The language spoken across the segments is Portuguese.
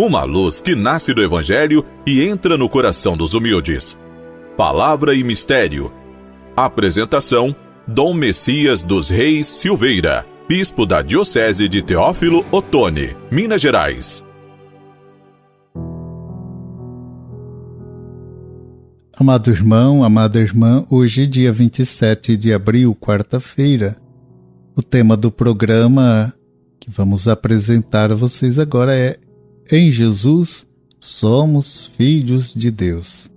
Uma luz que nasce do Evangelho e entra no coração dos humildes. Palavra e Mistério. Apresentação: Dom Messias dos Reis Silveira, Bispo da Diocese de Teófilo Otoni, Minas Gerais. Amado irmão, amada irmã, hoje, dia 27 de abril, quarta-feira, o tema do programa que vamos apresentar a vocês agora é Em Jesus somos filhos de Deus.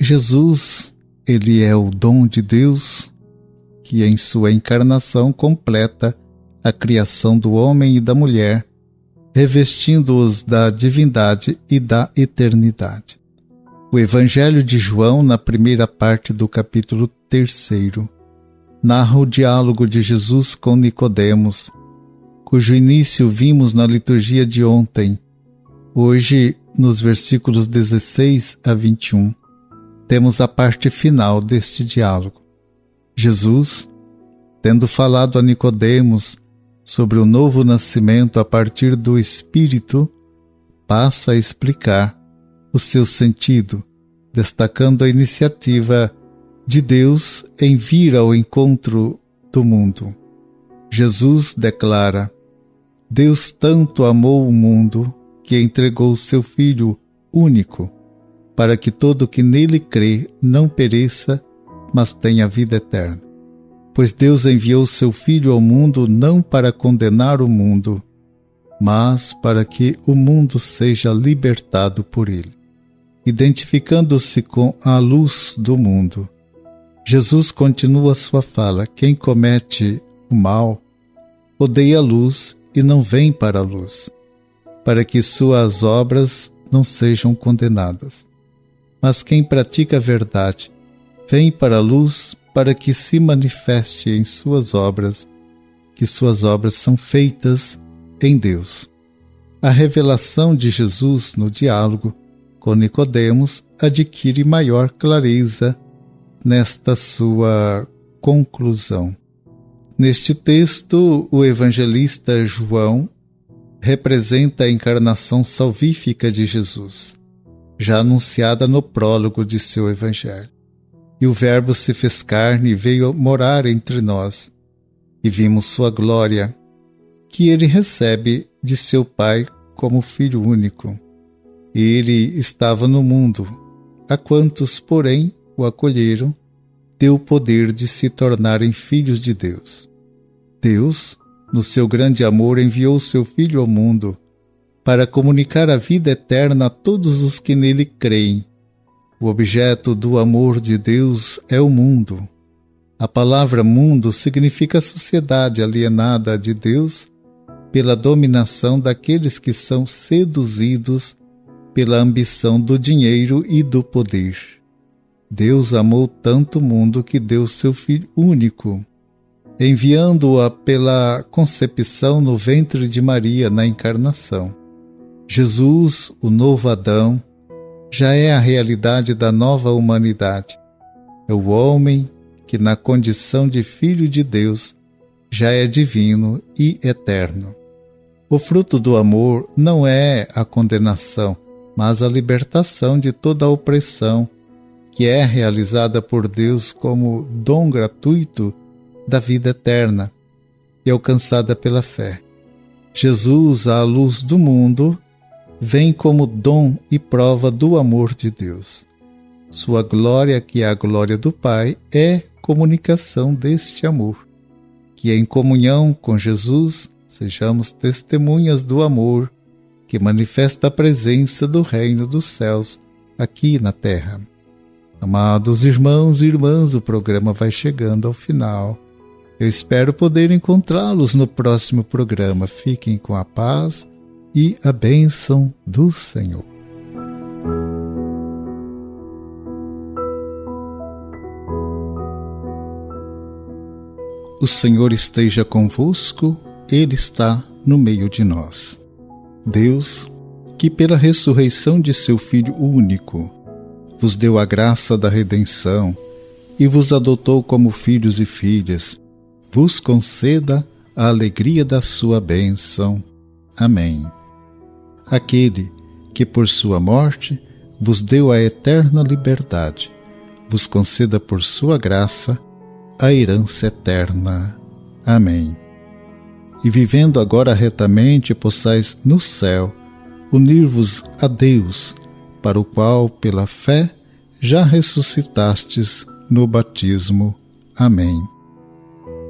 Jesus, ele é o dom de Deus que em sua encarnação completa a criação do homem e da mulher, revestindo-os da divindade e da eternidade. O Evangelho de João, na primeira parte do capítulo 3, narra o diálogo de Jesus com Nicodemos, cujo início vimos na liturgia de ontem. Hoje, nos versículos 16 a 21, temos a parte final deste diálogo. Jesus, tendo falado a Nicodemos sobre o novo nascimento a partir do Espírito, passa a explicar o seu sentido, destacando a iniciativa de Deus em vir ao encontro do mundo. Jesus declara: Deus tanto amou o mundo que entregou seu Filho único, para que todo que nele crê não pereça, mas tenha vida eterna. Pois Deus enviou seu Filho ao mundo não para condenar o mundo, mas para que o mundo seja libertado por ele identificando-se com a luz do mundo. Jesus continua sua fala: quem comete o mal odeia a luz e não vem para a luz, para que suas obras não sejam condenadas. Mas quem pratica a verdade vem para a luz para que se manifeste em suas obras, que suas obras são feitas em Deus. A revelação de Jesus no diálogo com Nicodemos adquire maior clareza nesta sua conclusão. Neste texto, o evangelista João representa a encarnação salvífica de Jesus, já anunciada no prólogo de seu evangelho. E o Verbo se fez carne e veio morar entre nós, e vimos sua glória, que ele recebe de seu Pai como Filho único ele estava no mundo. A quantos, porém, o acolheram, deu o poder de se tornarem filhos de Deus. Deus, no seu grande amor, enviou seu Filho ao mundo para comunicar a vida eterna a todos os que nele creem. O objeto do amor de Deus é o mundo. A palavra mundo significa sociedade alienada de Deus pela dominação daqueles que são seduzidos pela ambição do dinheiro e do poder. Deus amou tanto o mundo que deu seu Filho único, enviando-a pela concepção no ventre de Maria na encarnação. Jesus, o novo Adão, já é a realidade da nova humanidade. É o homem que, na condição de filho de Deus, já é divino e eterno. O fruto do amor não é a condenação, mas a libertação de toda a opressão, que é realizada por Deus como dom gratuito da vida eterna e alcançada pela fé. Jesus, a luz do mundo, vem como dom e prova do amor de Deus. Sua glória, que é a glória do Pai, é comunicação deste amor. Que em comunhão com Jesus sejamos testemunhas do amor que manifesta a presença do reino dos céus aqui na terra. Amados irmãos e irmãs, o programa vai chegando ao final. Eu espero poder encontrá-los no próximo programa. Fiquem com a paz e a bênção do Senhor. O Senhor esteja convosco, Ele está no meio de nós. Deus, que pela ressurreição de seu Filho único, vos deu a graça da redenção e vos adotou como filhos e filhas, vos conceda a alegria da sua bênção. Amém. Aquele que por sua morte vos deu a eterna liberdade, vos conceda por sua graça a herança eterna. Amém. E vivendo agora retamente, possais no céu unir-vos a Deus, para o qual, pela fé, já ressuscitastes no batismo. Amém.